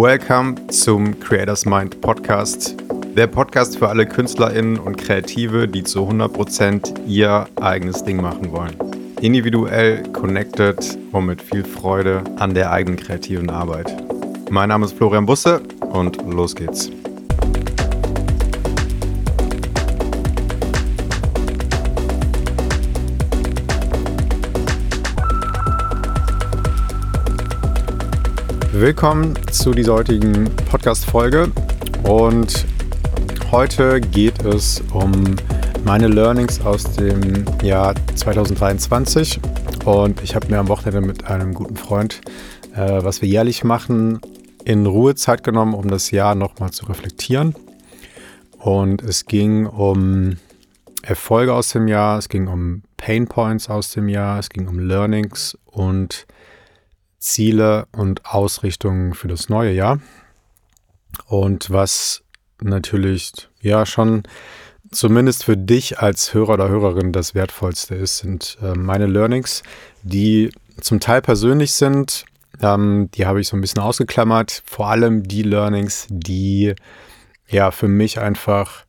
Welcome zum Creators Mind Podcast. Der Podcast für alle KünstlerInnen und Kreative, die zu 100% ihr eigenes Ding machen wollen. Individuell, connected und mit viel Freude an der eigenen kreativen Arbeit. Mein Name ist Florian Busse und los geht's. Willkommen zu dieser heutigen Podcast-Folge. Und heute geht es um meine Learnings aus dem Jahr 2023 und ich habe mir am Wochenende mit einem guten Freund, äh, was wir jährlich machen, in Ruhe Zeit genommen, um das Jahr nochmal zu reflektieren. Und es ging um Erfolge aus dem Jahr, es ging um Pain Points aus dem Jahr, es ging um Learnings und Ziele und Ausrichtungen für das neue Jahr. Und was natürlich ja schon zumindest für dich als Hörer oder Hörerin das Wertvollste ist, sind äh, meine Learnings, die zum Teil persönlich sind. Ähm, die habe ich so ein bisschen ausgeklammert. Vor allem die Learnings, die ja für mich einfach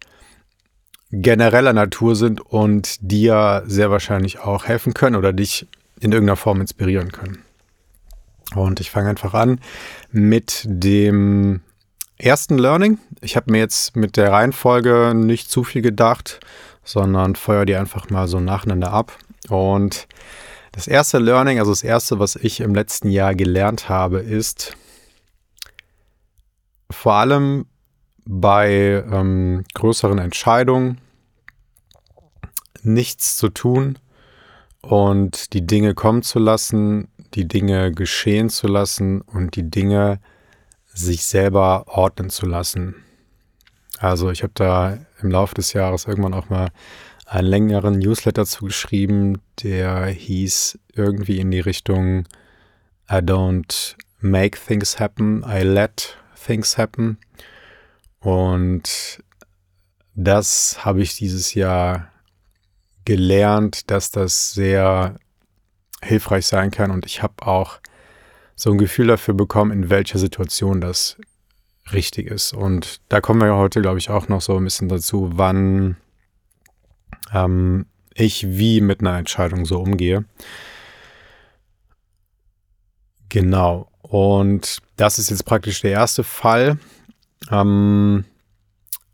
genereller Natur sind und dir sehr wahrscheinlich auch helfen können oder dich in irgendeiner Form inspirieren können. Und ich fange einfach an mit dem ersten Learning. Ich habe mir jetzt mit der Reihenfolge nicht zu viel gedacht, sondern feuer die einfach mal so nacheinander ab. Und das erste Learning, also das erste, was ich im letzten Jahr gelernt habe, ist vor allem bei ähm, größeren Entscheidungen nichts zu tun und die Dinge kommen zu lassen, die Dinge geschehen zu lassen und die Dinge sich selber ordnen zu lassen. Also ich habe da im Laufe des Jahres irgendwann auch mal einen längeren Newsletter zugeschrieben, der hieß irgendwie in die Richtung I don't make things happen, I let things happen. Und das habe ich dieses Jahr gelernt, dass das sehr hilfreich sein kann. Und ich habe auch so ein Gefühl dafür bekommen, in welcher Situation das richtig ist. Und da kommen wir ja heute, glaube ich, auch noch so ein bisschen dazu, wann ähm, ich wie mit einer Entscheidung so umgehe. Genau. Und das ist jetzt praktisch der erste Fall, ähm,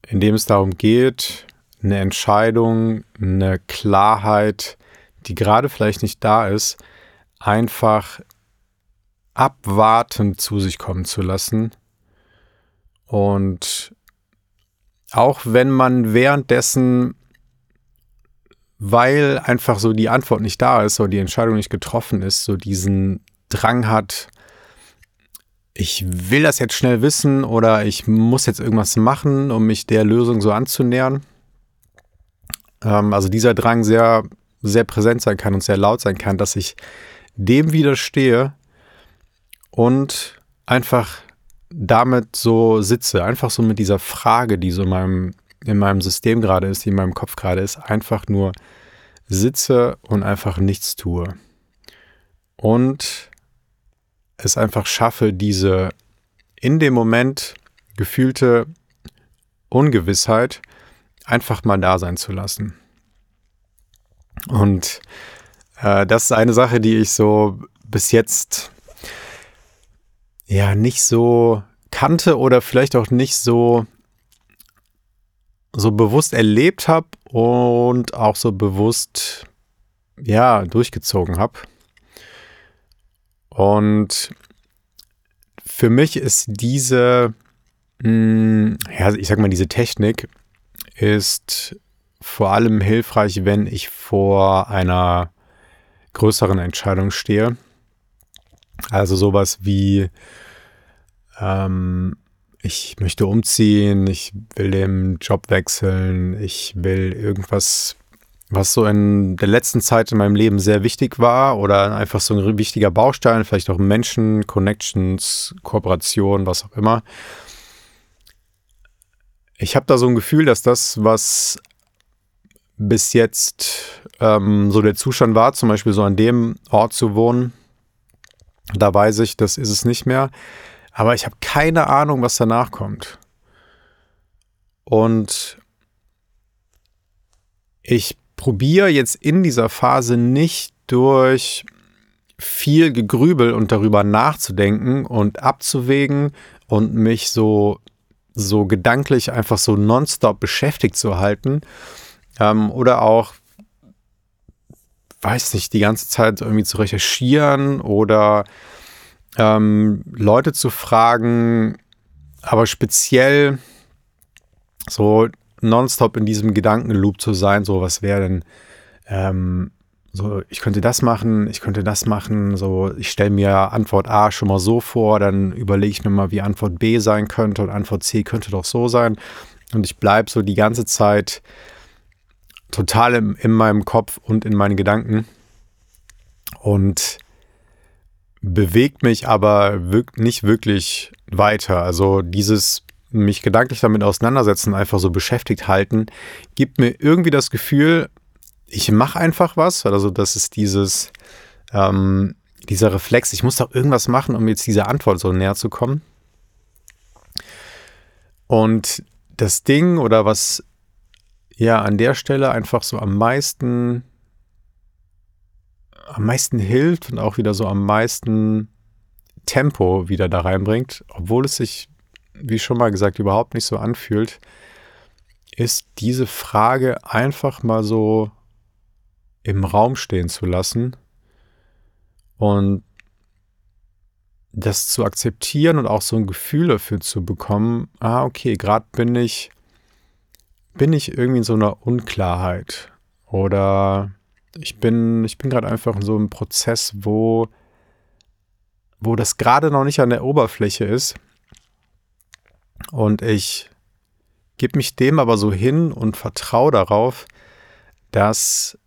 in dem es darum geht, eine Entscheidung, eine Klarheit, die gerade vielleicht nicht da ist, einfach abwartend zu sich kommen zu lassen. Und auch wenn man währenddessen, weil einfach so die Antwort nicht da ist oder die Entscheidung nicht getroffen ist, so diesen Drang hat, ich will das jetzt schnell wissen oder ich muss jetzt irgendwas machen, um mich der Lösung so anzunähern. Ähm, also dieser Drang sehr sehr präsent sein kann und sehr laut sein kann, dass ich dem widerstehe und einfach damit so sitze, einfach so mit dieser Frage, die so in meinem, in meinem System gerade ist, die in meinem Kopf gerade ist, einfach nur sitze und einfach nichts tue. Und es einfach schaffe, diese in dem Moment gefühlte Ungewissheit einfach mal da sein zu lassen. Und äh, das ist eine Sache, die ich so bis jetzt ja nicht so kannte oder vielleicht auch nicht so so bewusst erlebt habe und auch so bewusst ja durchgezogen habe. Und für mich ist diese, mh, hm, ja, ich sag mal, diese Technik ist vor allem hilfreich, wenn ich vor einer größeren Entscheidung stehe. Also sowas wie, ähm, ich möchte umziehen, ich will den Job wechseln, ich will irgendwas, was so in der letzten Zeit in meinem Leben sehr wichtig war oder einfach so ein wichtiger Baustein, vielleicht auch Menschen, Connections, Kooperation, was auch immer. Ich habe da so ein Gefühl, dass das, was bis jetzt ähm, so der Zustand war, zum Beispiel so an dem Ort zu wohnen, da weiß ich, das ist es nicht mehr. Aber ich habe keine Ahnung, was danach kommt. Und ich probiere jetzt in dieser Phase nicht durch viel Gegrübel und darüber nachzudenken und abzuwägen und mich so, so gedanklich einfach so nonstop beschäftigt zu halten. Ähm, oder auch, weiß nicht, die ganze Zeit irgendwie zu recherchieren oder ähm, Leute zu fragen, aber speziell so nonstop in diesem Gedankenloop zu sein, so was wäre denn, ähm, so ich könnte das machen, ich könnte das machen, so ich stelle mir Antwort A schon mal so vor, dann überlege ich mir mal, wie Antwort B sein könnte und Antwort C könnte doch so sein. Und ich bleibe so die ganze Zeit total im, in meinem Kopf und in meinen Gedanken und bewegt mich aber wirk nicht wirklich weiter. Also dieses mich gedanklich damit auseinandersetzen, einfach so beschäftigt halten, gibt mir irgendwie das Gefühl, ich mache einfach was. Also das ist dieses, ähm, dieser Reflex, ich muss doch irgendwas machen, um jetzt dieser Antwort so näher zu kommen. Und das Ding oder was ja an der Stelle einfach so am meisten am meisten hilft und auch wieder so am meisten Tempo wieder da reinbringt, obwohl es sich, wie schon mal gesagt, überhaupt nicht so anfühlt, ist diese Frage einfach mal so im Raum stehen zu lassen und das zu akzeptieren und auch so ein Gefühl dafür zu bekommen, ah, okay, gerade bin ich, bin ich irgendwie in so einer Unklarheit oder ich bin, ich bin gerade einfach in so einem Prozess, wo, wo das gerade noch nicht an der Oberfläche ist. Und ich gebe mich dem aber so hin und vertraue darauf, dass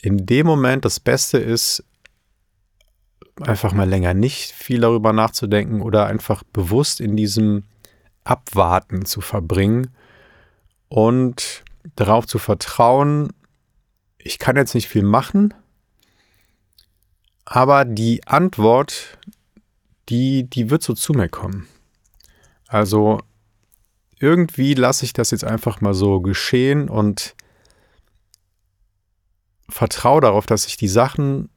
in dem Moment das Beste ist, einfach mal länger nicht viel darüber nachzudenken oder einfach bewusst in diesem Abwarten zu verbringen und darauf zu vertrauen, ich kann jetzt nicht viel machen, aber die Antwort, die, die wird so zu mir kommen. Also irgendwie lasse ich das jetzt einfach mal so geschehen und vertraue darauf, dass sich die Sachen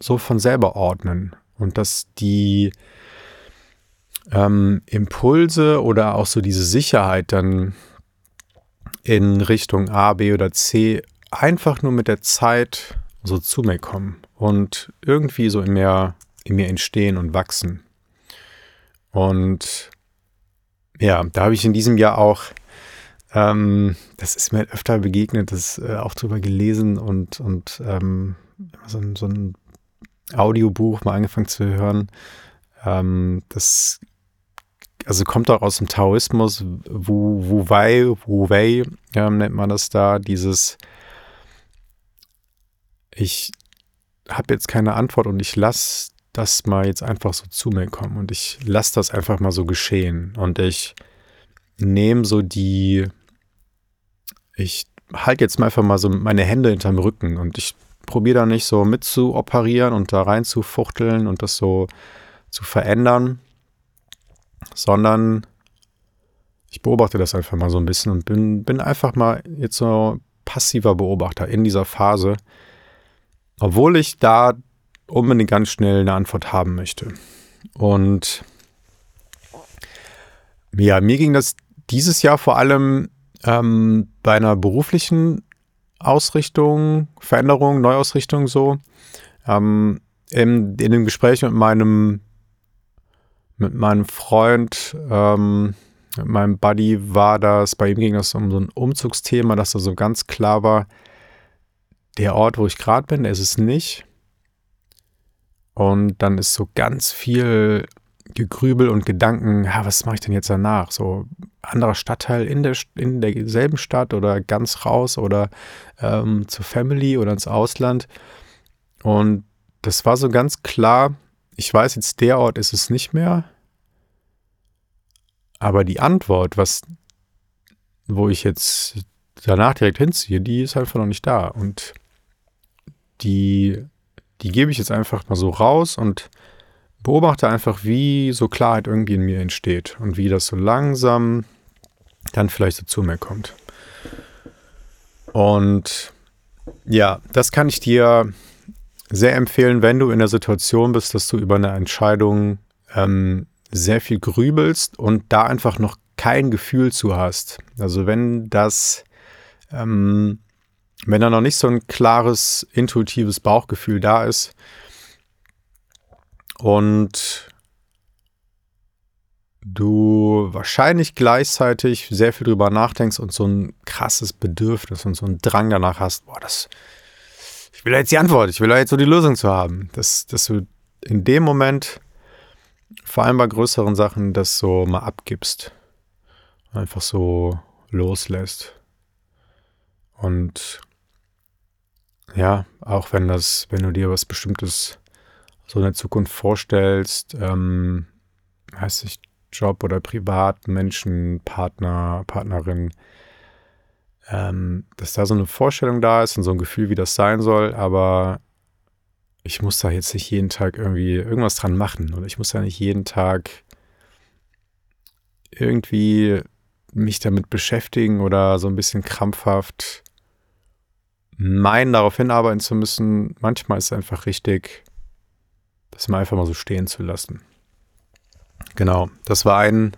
so von selber ordnen und dass die ähm, Impulse oder auch so diese Sicherheit dann in Richtung A, B oder C einfach nur mit der Zeit so zu mir kommen und irgendwie so in mir, in mir entstehen und wachsen. Und ja, da habe ich in diesem Jahr auch, ähm, das ist mir öfter begegnet, das äh, auch drüber gelesen und, und ähm, so, ein, so ein Audiobuch mal angefangen zu hören. Ähm, das also kommt auch aus dem Taoismus, Wu, Wu Wei, Wu Wei ähm, nennt man das da, dieses ich habe jetzt keine Antwort und ich lasse das mal jetzt einfach so zu mir kommen und ich lasse das einfach mal so geschehen und ich nehme so die, ich halte jetzt mal einfach mal so meine Hände hinterm Rücken und ich probiere da nicht so mit zu operieren und da rein zu fuchteln und das so zu verändern, sondern ich beobachte das einfach mal so ein bisschen und bin, bin einfach mal jetzt so passiver Beobachter in dieser Phase, obwohl ich da unbedingt ganz schnell eine Antwort haben möchte. Und ja, mir ging das dieses Jahr vor allem ähm, bei einer beruflichen Ausrichtung, Veränderung, Neuausrichtung so. Ähm, in, in dem Gespräch mit meinem, mit meinem Freund, ähm, mit meinem Buddy war das, bei ihm ging das um so ein Umzugsthema, dass da so ganz klar war, der Ort, wo ich gerade bin, ist es nicht. Und dann ist so ganz viel Gegrübel und Gedanken, ja, was mache ich denn jetzt danach? So anderer Stadtteil in, der, in derselben Stadt oder ganz raus oder ähm, zur Family oder ins Ausland. Und das war so ganz klar, ich weiß jetzt, der Ort ist es nicht mehr. Aber die Antwort, was, wo ich jetzt danach direkt hinziehe, die ist einfach noch nicht da. Und die, die gebe ich jetzt einfach mal so raus und beobachte einfach, wie so Klarheit irgendwie in mir entsteht und wie das so langsam dann vielleicht so zu mir kommt. Und ja, das kann ich dir sehr empfehlen, wenn du in der Situation bist, dass du über eine Entscheidung ähm, sehr viel grübelst und da einfach noch kein Gefühl zu hast. Also wenn das, ähm, wenn da noch nicht so ein klares, intuitives Bauchgefühl da ist und du wahrscheinlich gleichzeitig sehr viel drüber nachdenkst und so ein krasses Bedürfnis und so einen Drang danach hast, boah, das, ich will jetzt die Antwort, ich will jetzt so die Lösung zu haben, dass, dass du in dem Moment vor allem bei größeren Sachen das so mal abgibst. Einfach so loslässt. Und ja, auch wenn das, wenn du dir was Bestimmtes so in der Zukunft vorstellst, ähm, heißt ich Job oder privat, Menschen, Partner, Partnerin, ähm, dass da so eine Vorstellung da ist und so ein Gefühl, wie das sein soll, aber ich muss da jetzt nicht jeden Tag irgendwie irgendwas dran machen oder ich muss da nicht jeden Tag irgendwie mich damit beschäftigen oder so ein bisschen krampfhaft meinen, darauf hinarbeiten zu müssen. Manchmal ist es einfach richtig, das mal einfach mal so stehen zu lassen. Genau, das war ein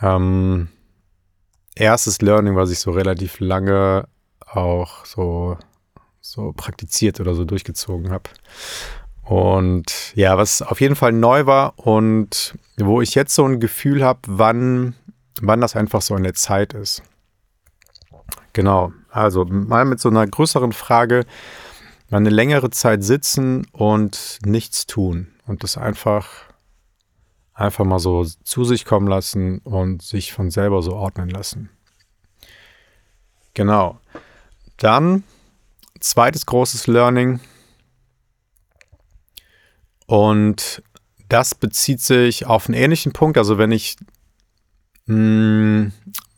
ähm, erstes Learning, was ich so relativ lange auch so so praktiziert oder so durchgezogen habe. Und ja, was auf jeden Fall neu war und wo ich jetzt so ein Gefühl habe, wann, wann das einfach so eine Zeit ist. Genau, also mal mit so einer größeren Frage, mal eine längere Zeit sitzen und nichts tun und das einfach, einfach mal so zu sich kommen lassen und sich von selber so ordnen lassen. Genau. Dann zweites großes Learning. Und das bezieht sich auf einen ähnlichen Punkt. Also wenn ich mh, hm,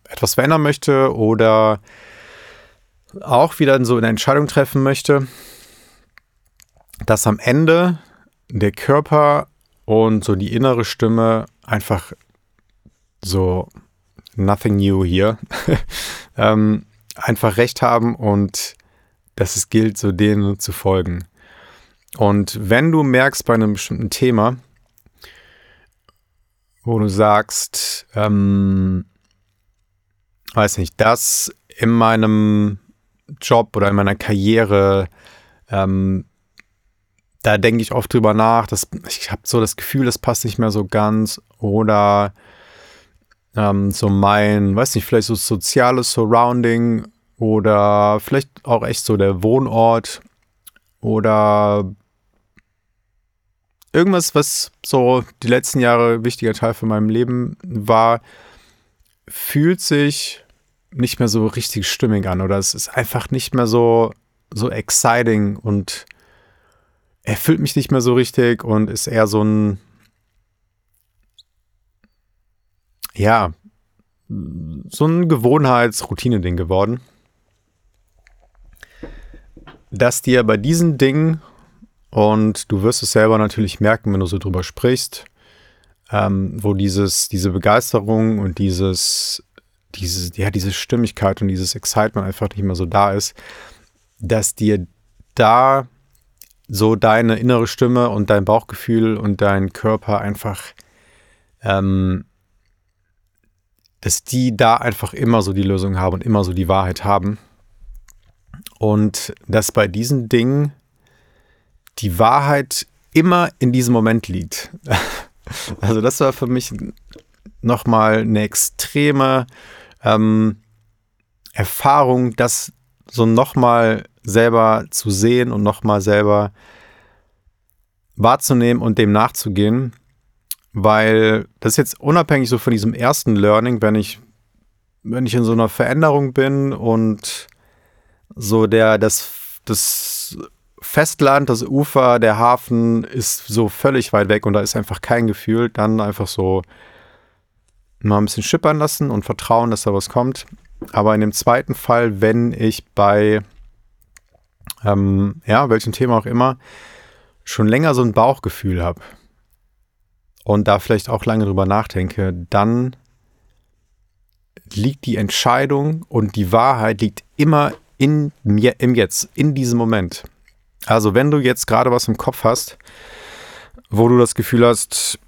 etwas verändern möchte oder auch wieder so eine Entscheidung treffen möchte, dass am Ende der Körper und so die innere Stimme einfach so nothing new hier ähm, einfach recht haben und dass es gilt, so denen zu folgen. Und wenn du merkst bei einem bestimmten Thema, wo du sagst, ähm, weiß nicht, das in meinem Job oder in meiner Karriere, ähm, da denke ich oft drüber nach, dass ich habe so das Gefühl, das passt nicht mehr so ganz. Oder ähm, so mein, weiß nicht, vielleicht so soziales Surrounding oder vielleicht auch echt so der Wohnort oder irgendwas, was so die letzten Jahre wichtiger Teil von meinem Leben war, fühlt sich nicht mehr so richtig stimmig an oder es ist einfach nicht mehr so, so exciting und erfüllt mich nicht mehr so richtig und ist eher so ein, ja, so ein Gewohnheits-Routine-Ding geworden dass dir bei diesen Dingen, und du wirst es selber natürlich merken, wenn du so drüber sprichst, ähm, wo dieses, diese Begeisterung und dieses, diese, ja, diese Stimmigkeit und dieses Excitement einfach nicht mehr so da ist, dass dir da so deine innere Stimme und dein Bauchgefühl und dein Körper einfach, ähm, dass die da einfach immer so die Lösung haben und immer so die Wahrheit haben und dass bei diesen Dingen die Wahrheit immer in diesem Moment liegt. Also das war für mich nochmal eine extreme ähm, Erfahrung, das so nochmal selber zu sehen und nochmal selber wahrzunehmen und dem nachzugehen, weil das ist jetzt unabhängig so von diesem ersten Learning, wenn ich, wenn ich in so einer Veränderung bin und so der, das, das Festland, das Ufer, der Hafen ist so völlig weit weg und da ist einfach kein Gefühl. Dann einfach so mal ein bisschen schippern lassen und vertrauen, dass da was kommt. Aber in dem zweiten Fall, wenn ich bei, ähm, ja, welchem Thema auch immer, schon länger so ein Bauchgefühl habe, und da vielleicht auch lange drüber nachdenke, dann liegt die Entscheidung und die Wahrheit liegt immer in mir, im Jetzt, in diesem Moment. Also wenn du jetzt gerade was im Kopf hast, wo du das Gefühl hast,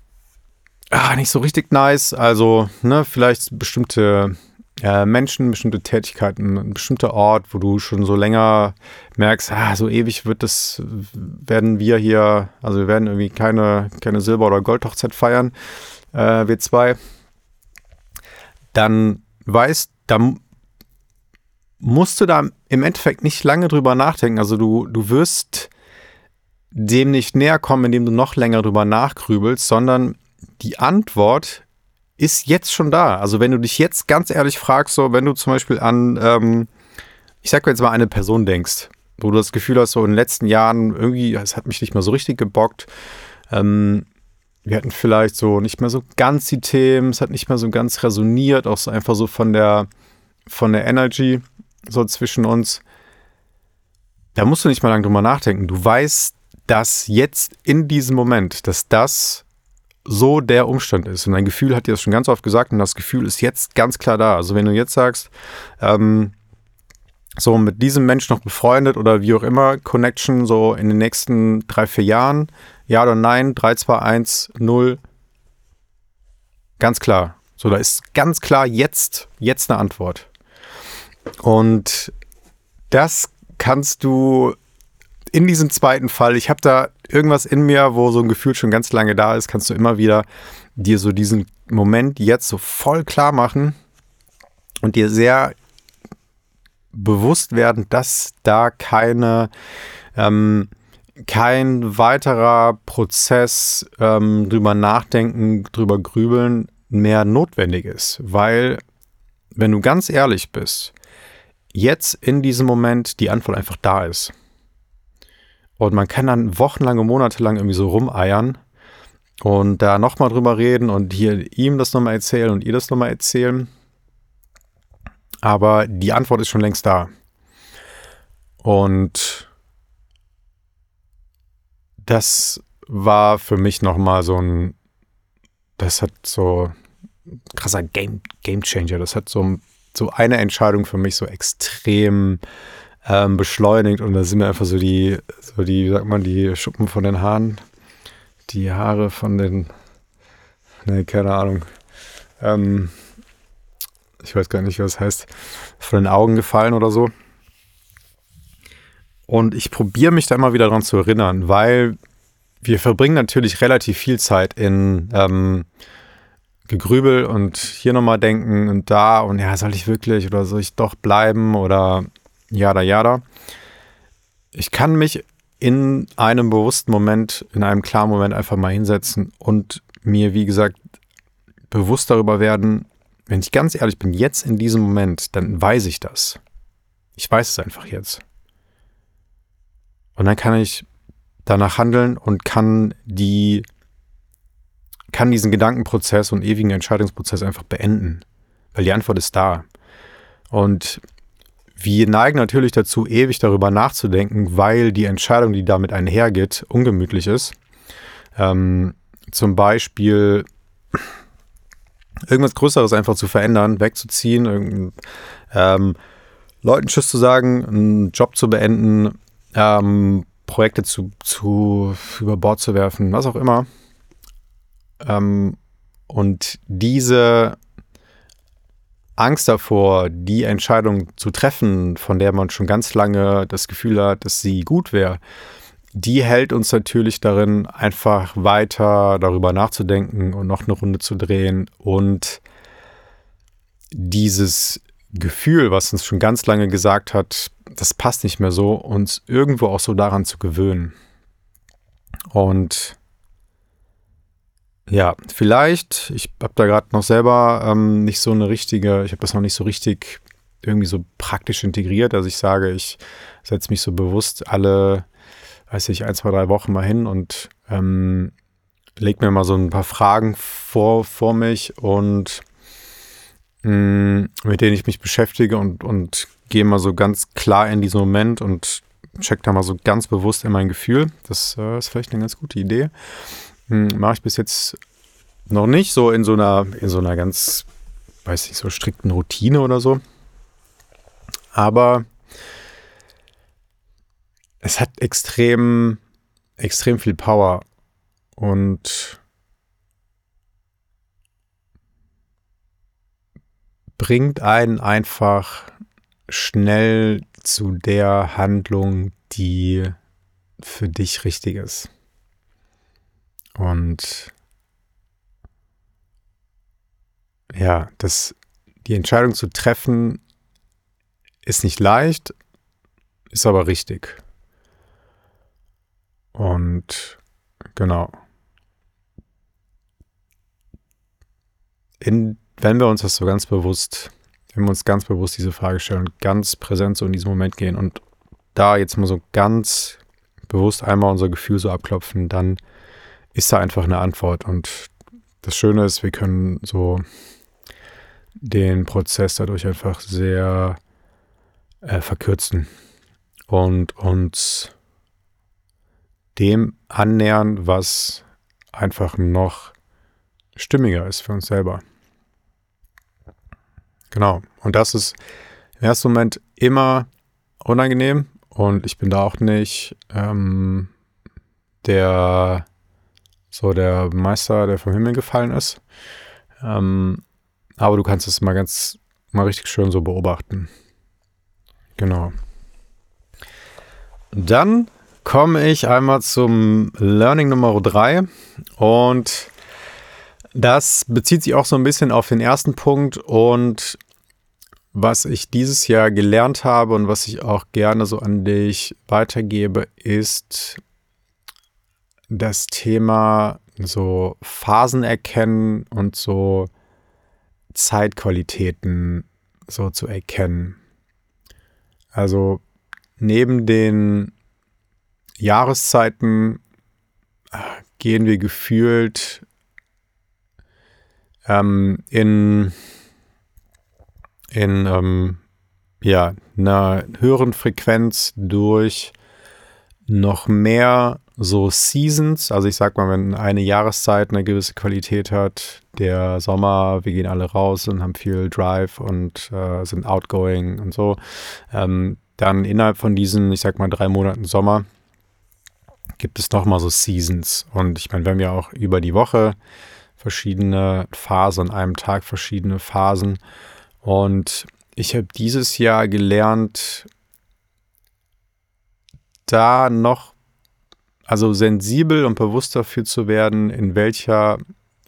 ah, nicht so richtig nice, also ne, vielleicht bestimmte Menschen, bestimmte Tätigkeiten, ein bestimmter Ort, wo du schon so länger merkst, ah, so ewig wird das, werden wir hier, also wir werden irgendwie keine, keine Silber- oder Goldhochzeit feiern, äh, wir zwei, dann weißt, da musst du da im Endeffekt nicht lange drüber nachdenken. Also du, du wirst dem nicht näher kommen, indem du noch länger drüber nachgrübelst, sondern die Antwort ist jetzt schon da. Also wenn du dich jetzt ganz ehrlich fragst, so wenn du zum Beispiel an, ähm, ich sag jetzt mal eine Person denkst, wo du das Gefühl hast, so in den letzten Jahren irgendwie, es hat mich nicht mehr so richtig gebockt. Ähm, wir hatten vielleicht so nicht mehr so ganz die Themen, es hat nicht mehr so ganz resoniert, auch so einfach so von der, von der Energy so zwischen uns. Da musst du nicht mal lange drüber nachdenken. Du weißt, dass jetzt in diesem Moment, dass das so der Umstand ist. Und dein Gefühl hat dir das schon ganz oft gesagt und das Gefühl ist jetzt ganz klar da. Also wenn du jetzt sagst, ähm, so mit diesem Mensch noch befreundet oder wie auch immer, Connection so in den nächsten drei, vier Jahren, ja oder nein, 3, 2, 1, 0, ganz klar. So, da ist ganz klar jetzt, jetzt eine Antwort. Und das kannst du in diesem zweiten Fall, ich habe da irgendwas in mir, wo so ein Gefühl schon ganz lange da ist, kannst du immer wieder dir so diesen Moment jetzt so voll klar machen und dir sehr bewusst werden, dass da keine, ähm, kein weiterer Prozess ähm, drüber nachdenken, drüber grübeln mehr notwendig ist. Weil, wenn du ganz ehrlich bist, jetzt in diesem Moment die Antwort einfach da ist. Und man kann dann wochenlang und monatelang irgendwie so rumeiern und da nochmal drüber reden und hier ihm das nochmal erzählen und ihr das nochmal erzählen. Aber die Antwort ist schon längst da. Und das war für mich nochmal so ein, das hat so krasser Game, Game Changer. Das hat so, so eine Entscheidung für mich so extrem ähm, beschleunigt und da sind mir einfach so die, so die, wie sagt man, die Schuppen von den Haaren, die Haare von den, ne, keine Ahnung, ähm, ich weiß gar nicht, was heißt, von den Augen gefallen oder so. Und ich probiere mich da immer wieder dran zu erinnern, weil wir verbringen natürlich relativ viel Zeit in ähm, Gegrübel und hier nochmal denken und da und ja, soll ich wirklich oder soll ich doch bleiben oder jada jada. Ich kann mich in einem bewussten Moment, in einem klaren Moment einfach mal hinsetzen und mir, wie gesagt, bewusst darüber werden, wenn ich ganz ehrlich bin, jetzt in diesem Moment, dann weiß ich das. Ich weiß es einfach jetzt. Und dann kann ich danach handeln und kann die, kann diesen Gedankenprozess und ewigen Entscheidungsprozess einfach beenden. Weil die Antwort ist da. Und wir neigen natürlich dazu, ewig darüber nachzudenken, weil die Entscheidung, die damit einhergeht, ungemütlich ist. Ähm, zum Beispiel irgendwas Größeres einfach zu verändern, wegzuziehen, ähm, Leuten Tschüss zu sagen, einen Job zu beenden, ähm, Projekte zu, zu über Bord zu werfen, was auch immer. Ähm, und diese Angst davor, die Entscheidung zu treffen, von der man schon ganz lange das Gefühl hat, dass sie gut wäre, die hält uns natürlich darin, einfach weiter darüber nachzudenken und noch eine Runde zu drehen und dieses Gefühl, was uns schon ganz lange gesagt hat, das passt nicht mehr so, uns irgendwo auch so daran zu gewöhnen. Und ja, vielleicht, ich habe da gerade noch selber ähm, nicht so eine richtige, ich habe das noch nicht so richtig irgendwie so praktisch integriert. Also ich sage, ich setze mich so bewusst alle, weiß ich, ein, zwei, drei Wochen mal hin und ähm, lege mir mal so ein paar Fragen vor, vor mich und mh, mm, mit denen ich mich beschäftige und, und gehe mal so ganz klar in diesen Moment und check da mal so ganz bewusst in mein Gefühl. Das äh, ist vielleicht eine ganz gute Idee. Hm, Mache ich bis jetzt noch nicht so in so einer, in so einer ganz, weiß nicht, so strikten Routine oder so. Aber es hat extrem, extrem viel Power und bringt einen einfach schnell zu der Handlung, die für dich richtig ist. Und ja, das, die Entscheidung zu treffen ist nicht leicht, ist aber richtig. Und genau. In, wenn wir uns das so ganz bewusst, wenn wir uns ganz bewusst diese Frage stellen ganz präsent so in diesen Moment gehen und da jetzt mal so ganz bewusst einmal unser Gefühl so abklopfen, dann ist da einfach eine Antwort. Und das Schöne ist, wir können so den Prozess dadurch einfach sehr äh, verkürzen und uns dem annähern, was einfach noch stimmiger ist für uns selber. Genau. Und das ist im ersten Moment immer unangenehm und ich bin da auch nicht ähm, der so der Meister, der vom Himmel gefallen ist. Ähm, aber du kannst es mal ganz, mal richtig schön so beobachten. Genau. Dann komme ich einmal zum Learning Nummer 3 und das bezieht sich auch so ein bisschen auf den ersten Punkt und was ich dieses Jahr gelernt habe und was ich auch gerne so an dich weitergebe, ist das Thema so Phasen erkennen und so Zeitqualitäten so zu erkennen. Also neben den Jahreszeiten äh, gehen wir gefühlt ähm, in, in ähm, ja, einer höheren Frequenz durch noch mehr so Seasons. Also ich sag mal, wenn eine Jahreszeit eine gewisse Qualität hat, der Sommer, wir gehen alle raus und haben viel Drive und äh, sind outgoing und so, ähm, dann innerhalb von diesen, ich sag mal, drei Monaten Sommer gibt es nochmal so Seasons. Und ich meine, wir haben ja auch über die Woche verschiedene Phasen, an einem Tag verschiedene Phasen. Und ich habe dieses Jahr gelernt, da noch also sensibel und bewusst dafür zu werden, in welcher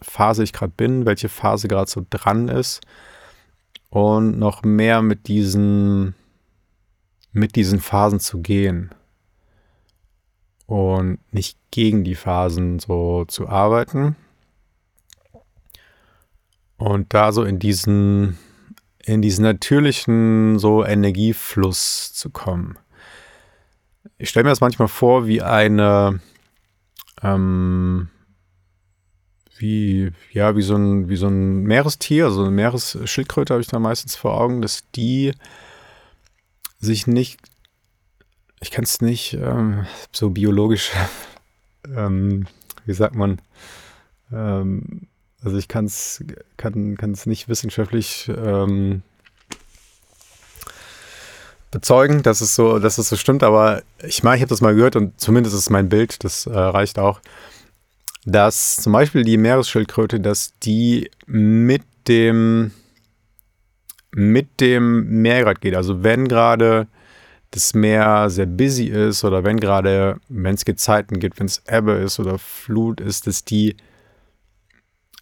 Phase ich gerade bin, welche Phase gerade so dran ist. Und noch mehr mit diesen mit diesen Phasen zu gehen. Und nicht gegen die Phasen so zu arbeiten. Und da so in diesen in diesen natürlichen so Energiefluss zu kommen ich stelle mir das manchmal vor wie eine, ähm, wie, ja, wie so ein, wie so ein Meerestier, also eine Meeresschildkröte habe ich da meistens vor Augen, dass die sich nicht, ich kann es nicht ähm, so biologisch, ähm, wie sagt man, ähm, also ich kann's, kann es nicht wissenschaftlich ähm, bezeugen, dass es so, dass es so stimmt, aber ich meine, ich habe das mal gehört und zumindest ist mein Bild, das äh, reicht auch, dass zum Beispiel die Meeresschildkröte, dass die mit dem mit dem Meer gerade geht. Also wenn gerade das Meer sehr busy ist oder wenn gerade, wenn es Gezeiten gibt, wenn es Ebbe ist oder Flut ist, dass die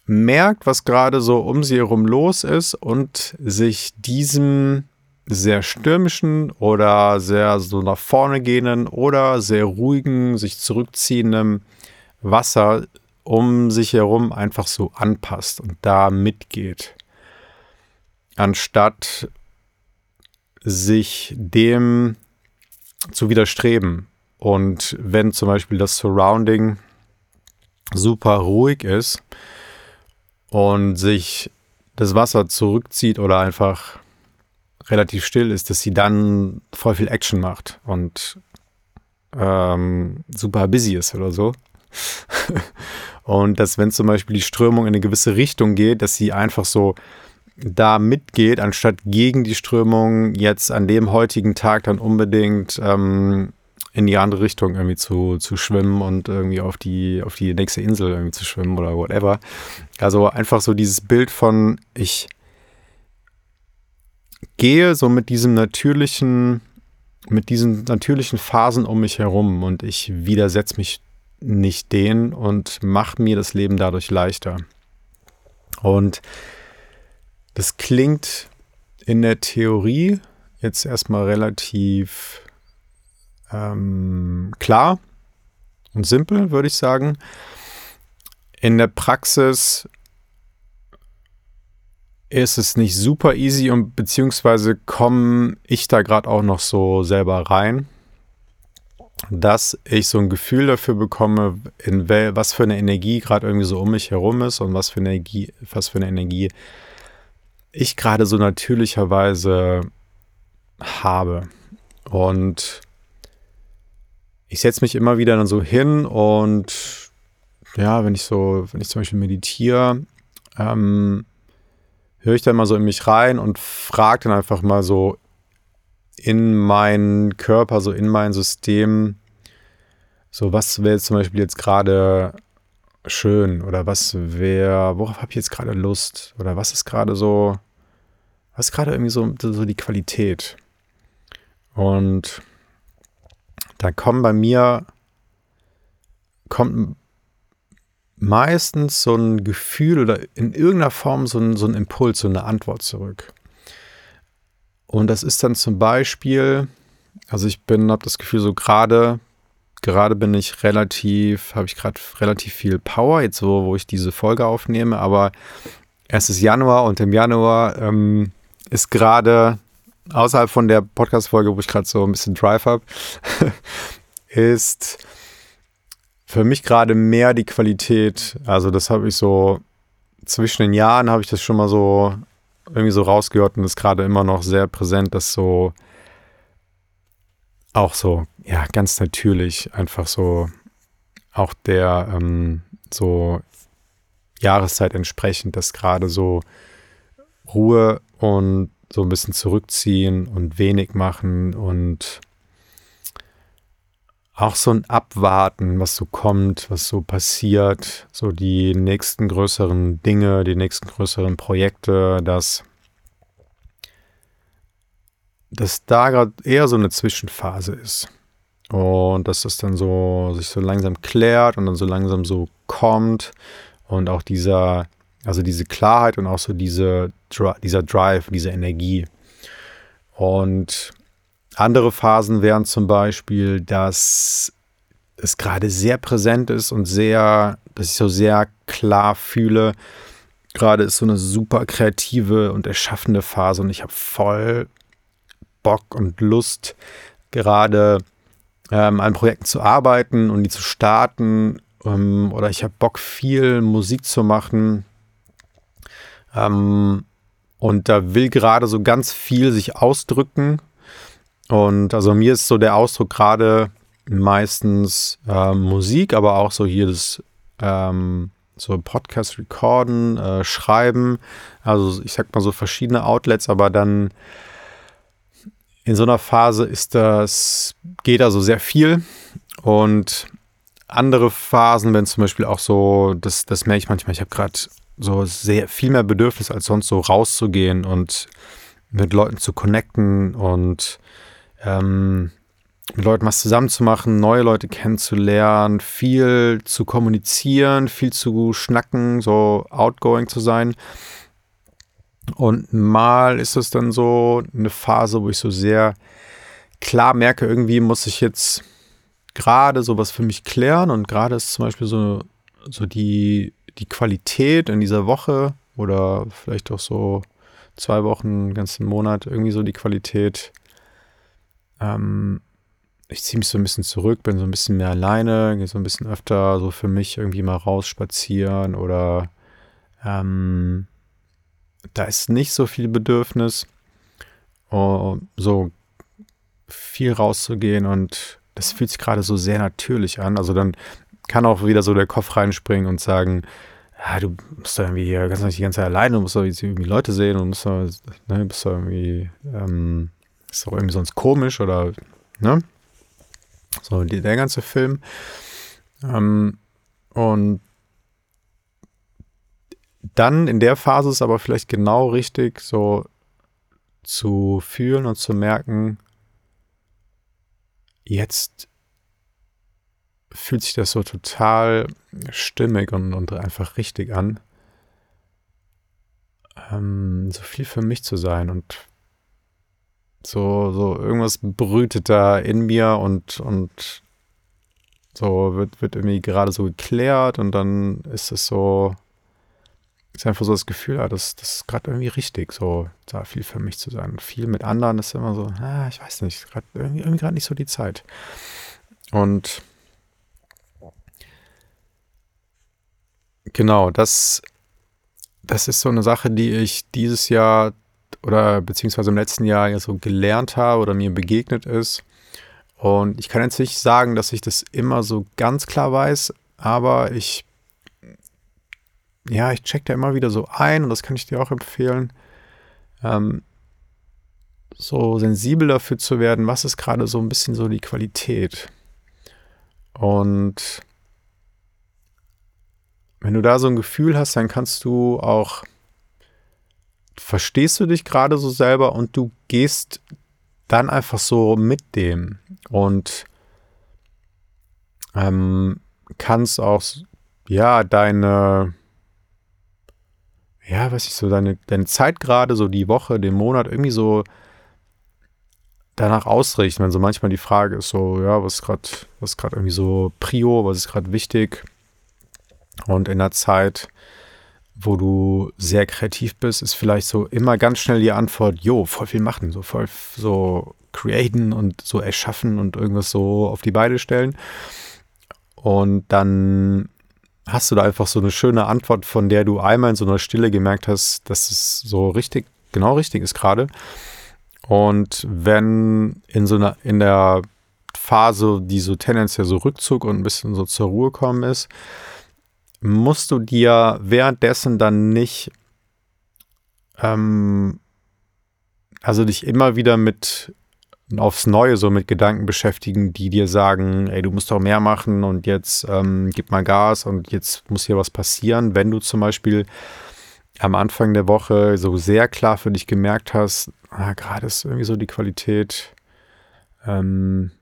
merkt, was gerade so um sie herum los ist und sich diesem sehr stürmischen oder sehr so nach vorne gehenden oder sehr ruhigen, sich zurückziehenden Wasser um sich herum einfach so anpasst und da mitgeht. Anstatt sich dem zu widerstreben. Und wenn zum Beispiel das Surrounding super ruhig ist und sich das Wasser zurückzieht oder einfach relativ still ist, dass sie dann voll viel Action macht und ähm, super busy ist oder so. und dass, wenn zum Beispiel die Strömung in eine gewisse Richtung geht, dass sie einfach so da mitgeht, anstatt gegen die Strömung jetzt an dem heutigen Tag dann unbedingt ähm, in die andere Richtung irgendwie zu, zu schwimmen und irgendwie auf die, auf die nächste Insel irgendwie zu schwimmen oder whatever. Also einfach so dieses Bild von, ich gehe so mit diesem natürlichen, mit diesen natürlichen Phasen um mich herum und ich widersetze mich nicht denen und mache mir das Leben dadurch leichter. Und das klingt in der Theorie jetzt erstmal relativ ähm, klar und simpel, würde ich sagen. In der Praxis ist es nicht super easy und beziehungsweise komme ich da gerade auch noch so selber rein, dass ich so ein Gefühl dafür bekomme, in wel, was für eine Energie gerade irgendwie so um mich herum ist und was für eine Energie, was für eine Energie ich gerade so natürlicherweise habe. Und ich setze mich immer wieder dann so hin und ja, wenn ich so, wenn ich zum Beispiel meditiere, ähm, höre ich dann mal so in mich rein und frage dann einfach mal so in meinen Körper, so in mein System, so was wäre zum Beispiel jetzt gerade schön oder was wäre, worauf habe ich jetzt gerade Lust oder was ist gerade so, was ist gerade irgendwie so, so die Qualität. Und da kommen bei mir, kommt meistens so ein Gefühl oder in irgendeiner Form so ein, so ein Impuls, so eine Antwort zurück. Und das ist dann zum Beispiel, also ich bin, habe das Gefühl, so gerade, gerade bin ich relativ, habe ich gerade relativ viel Power, jetzt so, wo ich diese Folge aufnehme, aber es ist Januar und im Januar ähm, ist gerade außerhalb von der Podcast-Folge, wo ich gerade so ein bisschen Drive habe, ist für mich gerade mehr die Qualität. Also, das habe ich so zwischen den Jahren habe ich das schon mal so irgendwie so rausgehört und ist gerade immer noch sehr präsent, dass so auch so, ja, ganz natürlich einfach so auch der ähm, so Jahreszeit entsprechend, dass gerade so Ruhe und so ein bisschen zurückziehen und wenig machen und auch so ein Abwarten, was so kommt, was so passiert, so die nächsten größeren Dinge, die nächsten größeren Projekte, dass, dass da gerade eher so eine Zwischenphase ist. Und dass das dann so sich so langsam klärt und dann so langsam so kommt und auch dieser also diese Klarheit und auch so diese, dieser Drive, diese Energie. Und andere Phasen wären zum Beispiel, dass es gerade sehr präsent ist und sehr, dass ich so sehr klar fühle. Gerade ist so eine super kreative und erschaffende Phase und ich habe voll Bock und Lust, gerade ähm, an Projekten zu arbeiten und die zu starten. Ähm, oder ich habe Bock, viel Musik zu machen, ähm, und da will gerade so ganz viel sich ausdrücken. Und also mir ist so der Ausdruck gerade meistens äh, Musik, aber auch so hier das ähm, so Podcast recorden, äh, schreiben. Also ich sag mal so verschiedene Outlets, aber dann in so einer Phase ist das, geht also sehr viel. Und andere Phasen, wenn zum Beispiel auch so, das, das merke ich manchmal, ich habe gerade so sehr viel mehr Bedürfnis als sonst so rauszugehen und mit Leuten zu connecten und ähm, mit Leuten was zusammenzumachen, neue Leute kennenzulernen, viel zu kommunizieren, viel zu schnacken, so outgoing zu sein. Und mal ist es dann so eine Phase, wo ich so sehr klar merke, irgendwie muss ich jetzt gerade sowas für mich klären und gerade ist zum Beispiel so, so die die Qualität in dieser Woche oder vielleicht auch so zwei Wochen, ganzen Monat, irgendwie so die Qualität. Ähm, ich ziehe mich so ein bisschen zurück, bin so ein bisschen mehr alleine, gehe so ein bisschen öfter so für mich irgendwie mal raus spazieren oder ähm, da ist nicht so viel Bedürfnis, oh, so viel rauszugehen und das fühlt sich gerade so sehr natürlich an. Also dann kann auch wieder so der Kopf reinspringen und sagen, ja, du musst da irgendwie, kannst nicht die ganze Zeit alleine, du musst da irgendwie Leute sehen und musst da, ne, bist irgendwie, ähm, ist doch irgendwie sonst komisch oder, ne? So, die, der ganze Film. Ähm, und dann in der Phase ist aber vielleicht genau richtig, so zu fühlen und zu merken, jetzt fühlt sich das so total stimmig und, und einfach richtig an, ähm, so viel für mich zu sein und so, so irgendwas brütet da in mir und, und so wird, wird irgendwie gerade so geklärt und dann ist es so, ist einfach so das Gefühl, ah, das, das ist gerade irgendwie richtig, so da viel für mich zu sein. Und viel mit anderen ist immer so, ah, ich weiß nicht, grad, irgendwie, irgendwie gerade nicht so die Zeit. Und genau, das, das ist so eine Sache, die ich dieses Jahr oder beziehungsweise im letzten Jahr ja so gelernt habe oder mir begegnet ist. Und ich kann jetzt nicht sagen, dass ich das immer so ganz klar weiß, aber ich, ja, ich check da immer wieder so ein und das kann ich dir auch empfehlen, ähm, so sensibel dafür zu werden, was ist gerade so ein bisschen so die Qualität. Und wenn du da so ein Gefühl hast, dann kannst du auch verstehst du dich gerade so selber und du gehst dann einfach so mit dem und ähm, kannst auch, ja, deine, ja, weiß ich so, deine, deine Zeit gerade, so die Woche, den Monat irgendwie so danach ausrichten. Wenn so manchmal die Frage ist so, ja, was ist gerade, was gerade irgendwie so Prio, was ist gerade wichtig? Und in der Zeit, wo du sehr kreativ bist, ist vielleicht so immer ganz schnell die Antwort, jo, voll viel machen, so voll so createn und so erschaffen und irgendwas so auf die Beine stellen. Und dann hast du da einfach so eine schöne Antwort, von der du einmal in so einer Stille gemerkt hast, dass es so richtig, genau richtig ist gerade. Und wenn in so einer, in der Phase, die so tendenziell so Rückzug und ein bisschen so zur Ruhe kommen ist, musst du dir währenddessen dann nicht, ähm, also dich immer wieder mit aufs Neue so mit Gedanken beschäftigen, die dir sagen, ey, du musst doch mehr machen und jetzt ähm, gib mal Gas und jetzt muss hier was passieren. Wenn du zum Beispiel am Anfang der Woche so sehr klar für dich gemerkt hast, ah, gerade ist irgendwie so die Qualität, ähm,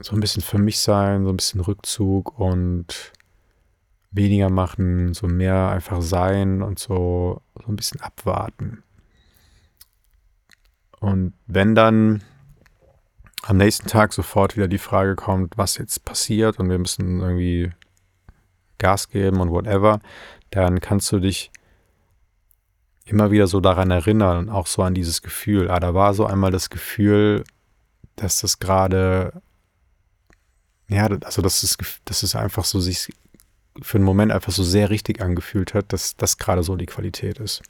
so ein bisschen für mich sein, so ein bisschen Rückzug und weniger machen, so mehr einfach sein und so, so ein bisschen abwarten. Und wenn dann am nächsten Tag sofort wieder die Frage kommt, was jetzt passiert und wir müssen irgendwie Gas geben und whatever, dann kannst du dich immer wieder so daran erinnern und auch so an dieses Gefühl. Ah, da war so einmal das Gefühl, dass das gerade, ja, also dass es, dass es einfach so sich für einen Moment einfach so sehr richtig angefühlt hat, dass das gerade so die Qualität ist.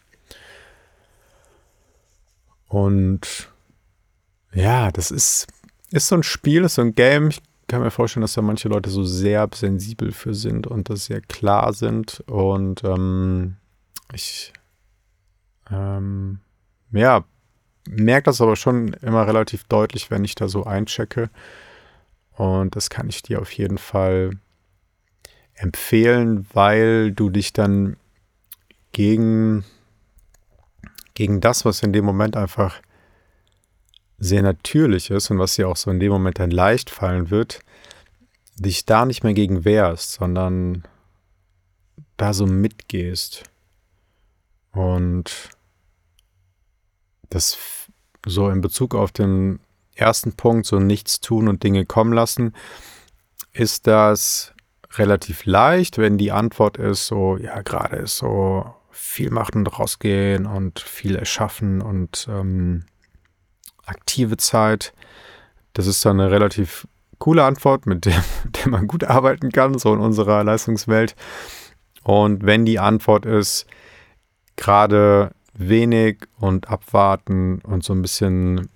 Und ja, das ist, ist so ein Spiel, ist so ein Game. Ich kann mir vorstellen, dass da manche Leute so sehr sensibel für sind und das sehr klar sind. Und ähm, ich ähm, ja, merke das aber schon immer relativ deutlich, wenn ich da so einchecke. Und das kann ich dir auf jeden Fall empfehlen, weil du dich dann gegen, gegen das, was in dem Moment einfach sehr natürlich ist und was dir auch so in dem Moment dann leicht fallen wird, dich da nicht mehr gegen wehrst, sondern da so mitgehst. Und das so in Bezug auf den ersten Punkt, so nichts tun und Dinge kommen lassen, ist das relativ leicht, wenn die Antwort ist so, ja, gerade ist so viel machen und rausgehen und viel erschaffen und ähm, aktive Zeit. Das ist dann eine relativ coole Antwort, mit der, mit der man gut arbeiten kann, so in unserer Leistungswelt. Und wenn die Antwort ist, gerade wenig und abwarten und so ein bisschen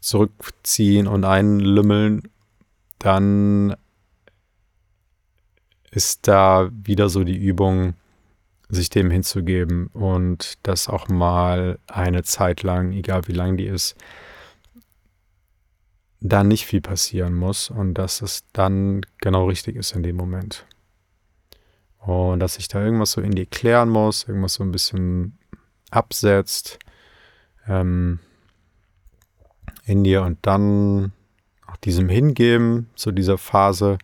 zurückziehen und einlümmeln, dann ist da wieder so die Übung, sich dem hinzugeben und das auch mal eine Zeit lang, egal wie lang die ist, da nicht viel passieren muss und dass es dann genau richtig ist in dem Moment. Und dass sich da irgendwas so in dir klären muss, irgendwas so ein bisschen absetzt ähm, in dir und dann auch diesem Hingeben zu dieser Phase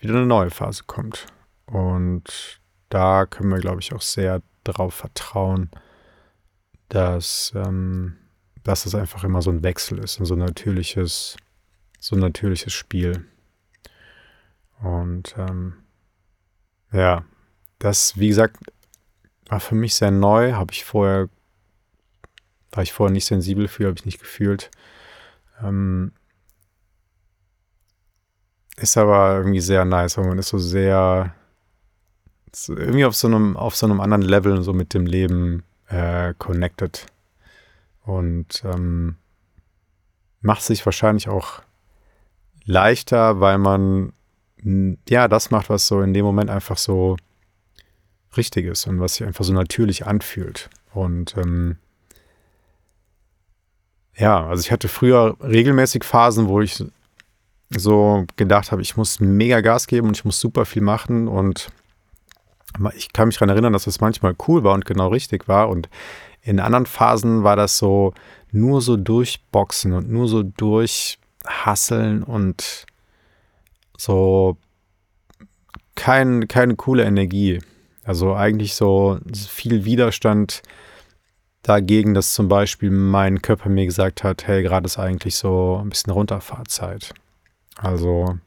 wieder eine neue Phase kommt. Und da können wir, glaube ich, auch sehr darauf vertrauen, dass, ähm, dass es einfach immer so ein Wechsel ist, so ein natürliches, so ein natürliches Spiel. Und ähm, ja, das, wie gesagt, war für mich sehr neu, habe ich vorher, war ich vorher nicht sensibel für, habe ich nicht gefühlt. Ähm, ist aber irgendwie sehr nice, weil man ist so sehr irgendwie auf so einem, auf so einem anderen Level so mit dem Leben äh, connected. Und ähm, macht sich wahrscheinlich auch leichter, weil man ja das macht, was so in dem Moment einfach so richtig ist und was sich einfach so natürlich anfühlt. Und ähm, ja, also ich hatte früher regelmäßig Phasen, wo ich so gedacht habe, ich muss mega Gas geben und ich muss super viel machen und ich kann mich daran erinnern, dass das manchmal cool war und genau richtig war und in anderen Phasen war das so nur so durchboxen und nur so durchhasseln und so kein, keine coole Energie. Also eigentlich so viel Widerstand dagegen, dass zum Beispiel mein Körper mir gesagt hat, hey, gerade ist eigentlich so ein bisschen Runterfahrzeit. Also,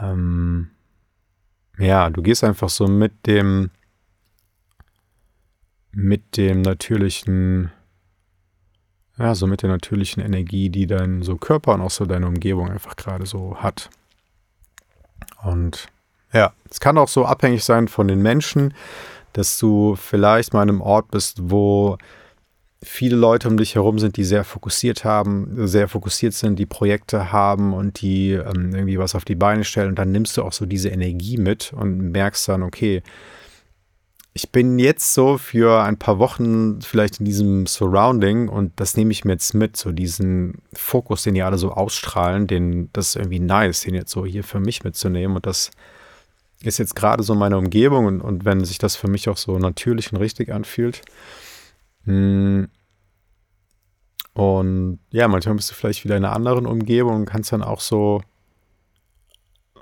ähm, ja, du gehst einfach so mit dem, mit dem natürlichen, ja, so mit der natürlichen Energie, die dein so Körper und auch so deine Umgebung einfach gerade so hat. Und ja, es kann auch so abhängig sein von den Menschen, dass du vielleicht mal an einem Ort bist, wo viele Leute um dich herum sind, die sehr fokussiert haben, sehr fokussiert sind, die Projekte haben und die ähm, irgendwie was auf die Beine stellen. Und dann nimmst du auch so diese Energie mit und merkst dann, okay, ich bin jetzt so für ein paar Wochen vielleicht in diesem Surrounding und das nehme ich mir jetzt mit, so diesen Fokus, den die alle so ausstrahlen, den, das ist irgendwie nice, den jetzt so hier für mich mitzunehmen und das ist jetzt gerade so meine Umgebung und, und wenn sich das für mich auch so natürlich und richtig anfühlt, hm. Und ja, manchmal bist du vielleicht wieder in einer anderen Umgebung und kannst dann auch so,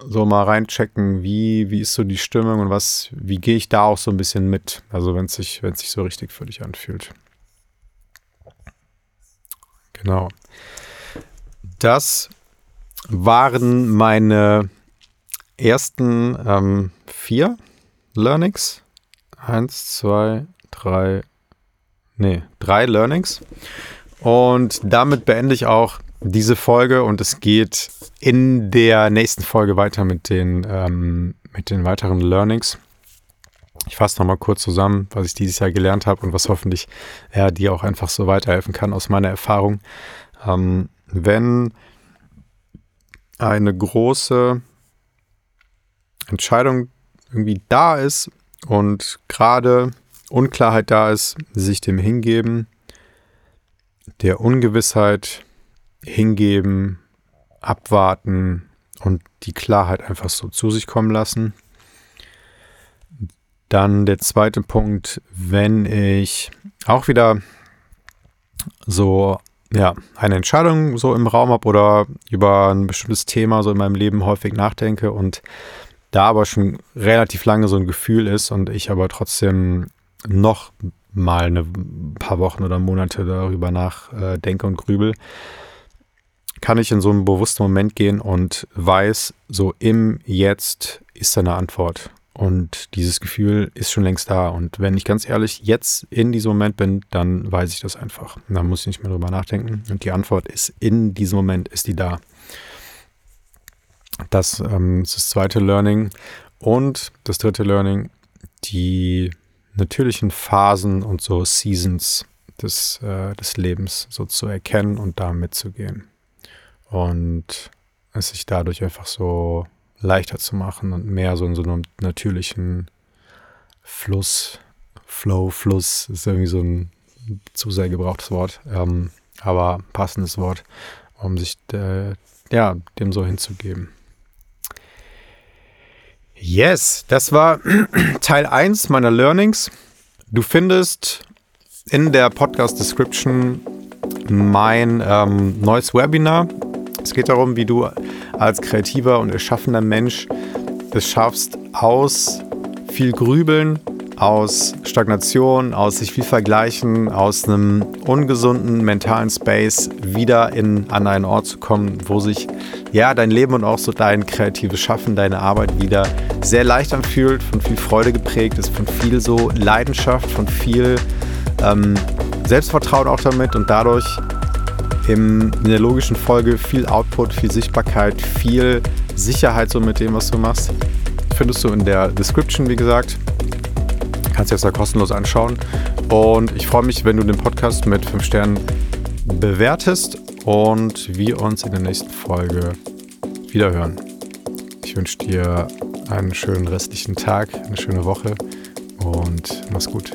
so mal reinchecken, wie, wie ist so die Stimmung und was, wie gehe ich da auch so ein bisschen mit. Also wenn es sich, sich so richtig für dich anfühlt. Genau. Das waren meine ersten ähm, vier Learnings. Eins, zwei, drei, nee, drei Learnings. Und damit beende ich auch diese Folge und es geht in der nächsten Folge weiter mit den, ähm, mit den weiteren Learnings. Ich fasse nochmal kurz zusammen, was ich dieses Jahr gelernt habe und was hoffentlich ja, dir auch einfach so weiterhelfen kann aus meiner Erfahrung. Ähm, wenn eine große Entscheidung irgendwie da ist und gerade Unklarheit da ist, sich dem hingeben, der Ungewissheit hingeben, abwarten und die Klarheit einfach so zu sich kommen lassen. Dann der zweite Punkt, wenn ich auch wieder so ja, eine Entscheidung so im Raum habe oder über ein bestimmtes Thema so in meinem Leben häufig nachdenke und da aber schon relativ lange so ein Gefühl ist und ich aber trotzdem noch mal eine paar Wochen oder Monate darüber nachdenke und grübel, kann ich in so einen bewussten Moment gehen und weiß, so im Jetzt ist da eine Antwort. Und dieses Gefühl ist schon längst da. Und wenn ich ganz ehrlich jetzt in diesem Moment bin, dann weiß ich das einfach. dann muss ich nicht mehr drüber nachdenken. Und die Antwort ist in diesem Moment, ist die da. Das ähm, ist das zweite Learning. Und das dritte Learning, die natürlichen Phasen und so Seasons des, äh, des Lebens so zu erkennen und da mitzugehen. Und es sich dadurch einfach so leichter zu machen und mehr so in so einem natürlichen Fluss, Flow, Fluss ist irgendwie so ein zu sehr gebrauchtes Wort, ähm, aber passendes Wort, um sich äh, ja, dem so hinzugeben. Yes, das war Teil 1 meiner Learnings. Du findest in der Podcast Description mein ähm, neues Webinar. Es geht darum, wie du als kreativer und erschaffener Mensch es schaffst, aus viel Grübeln, aus Stagnation, aus sich viel vergleichen, aus einem ungesunden mentalen Space wieder in, an einen Ort zu kommen, wo sich ja dein Leben und auch so dein kreatives Schaffen, deine Arbeit wieder sehr leicht anfühlt, von viel Freude geprägt ist, von viel so Leidenschaft, von viel ähm, Selbstvertrauen auch damit und dadurch im, in der logischen Folge viel Output, viel Sichtbarkeit, viel Sicherheit so mit dem, was du machst. Findest du in der Description, wie gesagt. Kannst du jetzt da kostenlos anschauen. Und ich freue mich, wenn du den Podcast mit 5 Sternen bewertest und wir uns in der nächsten Folge wiederhören. Ich wünsche dir einen schönen restlichen Tag, eine schöne Woche und mach's gut.